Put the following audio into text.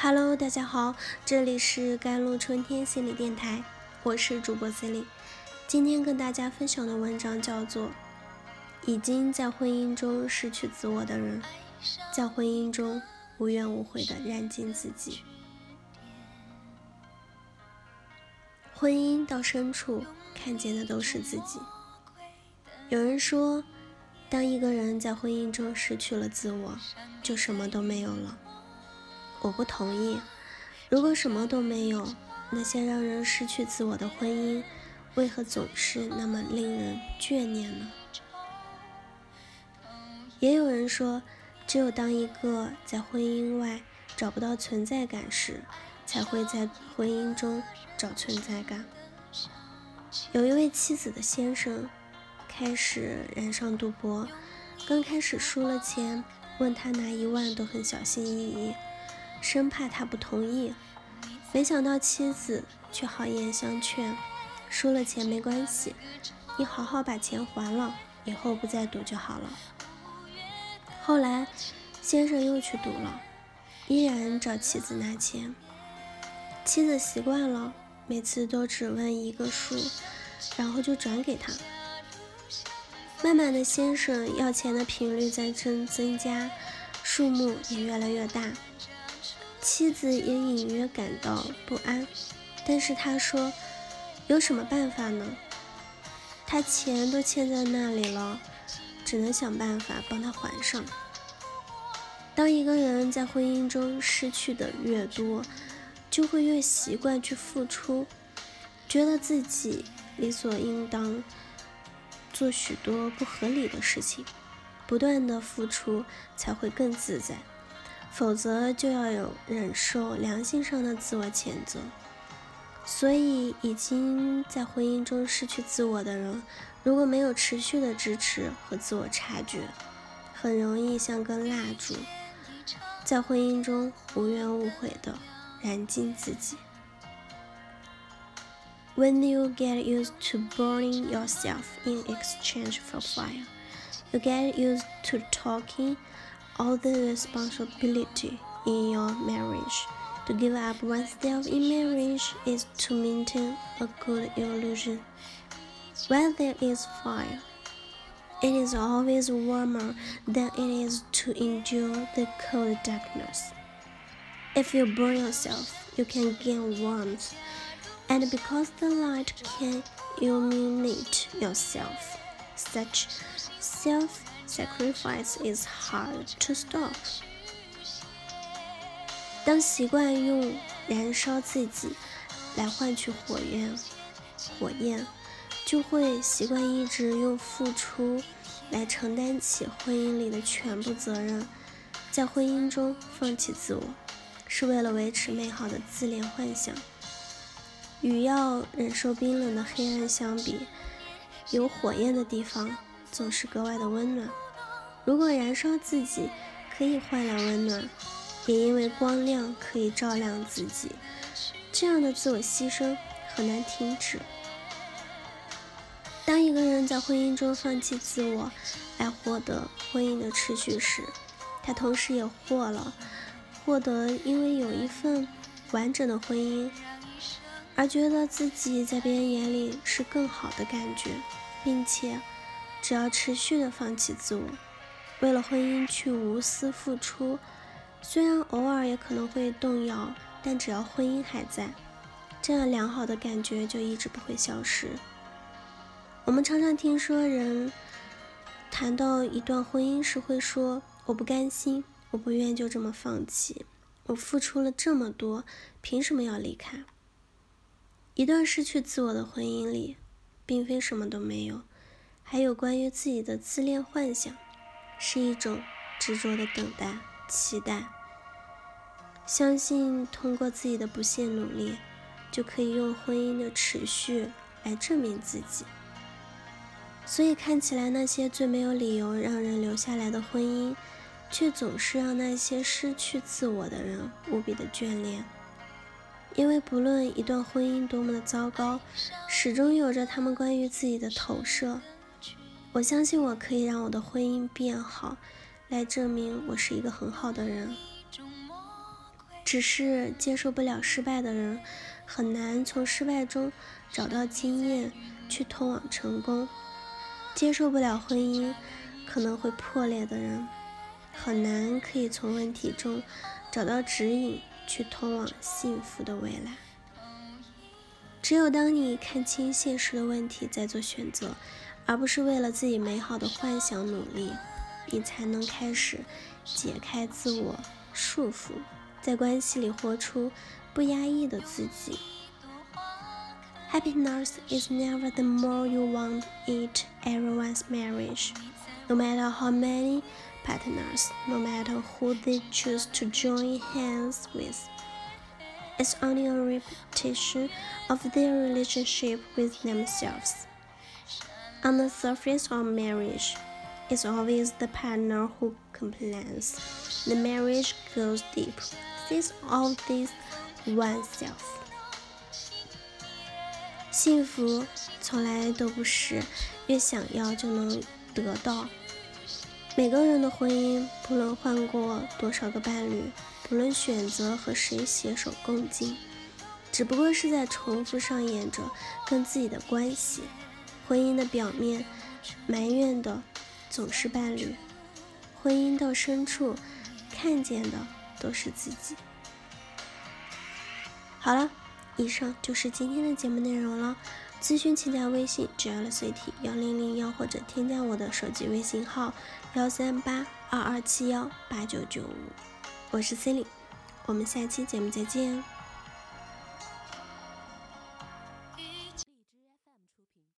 Hello，大家好，这里是甘露春天心理电台，我是主播 C 莉。今天跟大家分享的文章叫做《已经在婚姻中失去自我的人，在婚姻中无怨无悔的燃尽自己》。婚姻到深处，看见的都是自己。有人说，当一个人在婚姻中失去了自我，就什么都没有了。我不同意。如果什么都没有，那些让人失去自我的婚姻，为何总是那么令人眷念呢？也有人说，只有当一个在婚姻外找不到存在感时，才会在婚姻中找存在感。有一位妻子的先生开始染上赌博，刚开始输了钱，问他拿一万都很小心翼翼。生怕他不同意，没想到妻子却好言相劝：“输了钱没关系，你好好把钱还了，以后不再赌就好了。”后来，先生又去赌了，依然找妻子拿钱。妻子习惯了，每次都只问一个数，然后就转给他。慢慢的，先生要钱的频率在增增加，数目也越来越大。妻子也隐约感到不安，但是他说：“有什么办法呢？他钱都欠在那里了，只能想办法帮他还上。”当一个人在婚姻中失去的越多，就会越习惯去付出，觉得自己理所应当做许多不合理的事情，不断的付出才会更自在。否则就要有忍受良心上的自我谴责。所以，已经在婚姻中失去自我的人，如果没有持续的支持和自我察觉，很容易像根蜡烛，在婚姻中无怨无悔的燃尽自己。When you get used to burning yourself in exchange for fire, you get used to talking. All the responsibility in your marriage. To give up oneself in marriage is to maintain a good illusion. Where there is fire, it is always warmer than it is to endure the cold darkness. If you burn yourself, you can gain warmth, and because the light can illuminate yourself, such self Sacrifice is hard to stop。当习惯用燃烧自己来换取火焰，火焰就会习惯一直用付出来承担起婚姻里的全部责任。在婚姻中放弃自我，是为了维持美好的自恋幻想。与要忍受冰冷的黑暗相比，有火焰的地方。总是格外的温暖。如果燃烧自己可以换来温暖，也因为光亮可以照亮自己，这样的自我牺牲很难停止。当一个人在婚姻中放弃自我来获得婚姻的持续时，他同时也获了获得因为有一份完整的婚姻而觉得自己在别人眼里是更好的感觉，并且。只要持续的放弃自我，为了婚姻去无私付出，虽然偶尔也可能会动摇，但只要婚姻还在，这样良好的感觉就一直不会消失。我们常常听说人谈到一段婚姻时会说：“我不甘心，我不愿就这么放弃，我付出了这么多，凭什么要离开？”一段失去自我的婚姻里，并非什么都没有。还有关于自己的自恋幻想，是一种执着的等待、期待，相信通过自己的不懈努力，就可以用婚姻的持续来证明自己。所以看起来那些最没有理由让人留下来的婚姻，却总是让那些失去自我的人无比的眷恋。因为不论一段婚姻多么的糟糕，始终有着他们关于自己的投射。我相信我可以让我的婚姻变好，来证明我是一个很好的人。只是接受不了失败的人，很难从失败中找到经验去通往成功；接受不了婚姻可能会破裂的人，很难可以从问题中找到指引去通往幸福的未来。只有当你看清现实的问题，再做选择，而不是为了自己美好的幻想努力，你才能开始解开自我束缚。在关系里活出不压抑的自己。Happiness is never the more you want it everyone's marriage. No matter how many partners, no matter who they choose to join hands with. It's only a repetition of their relationship with themselves. On the surface of marriage, it's always the partner who complains. The marriage goes deep. This all this oneself，幸福从来都不是越想要就能得到。每个人的婚姻，不论换过多少个伴侣，不论选择和谁携手共进，只不过是在重复上演着跟自己的关系。婚姻的表面，埋怨的总是伴侣；婚姻到深处，看见的。都是自己。好了，以上就是今天的节目内容了。咨询请加微信 j l c t 幺零零幺，或者添加我的手机微信号幺三八二二七幺八九九五。我是 c e l i n e 我们下期节目再见。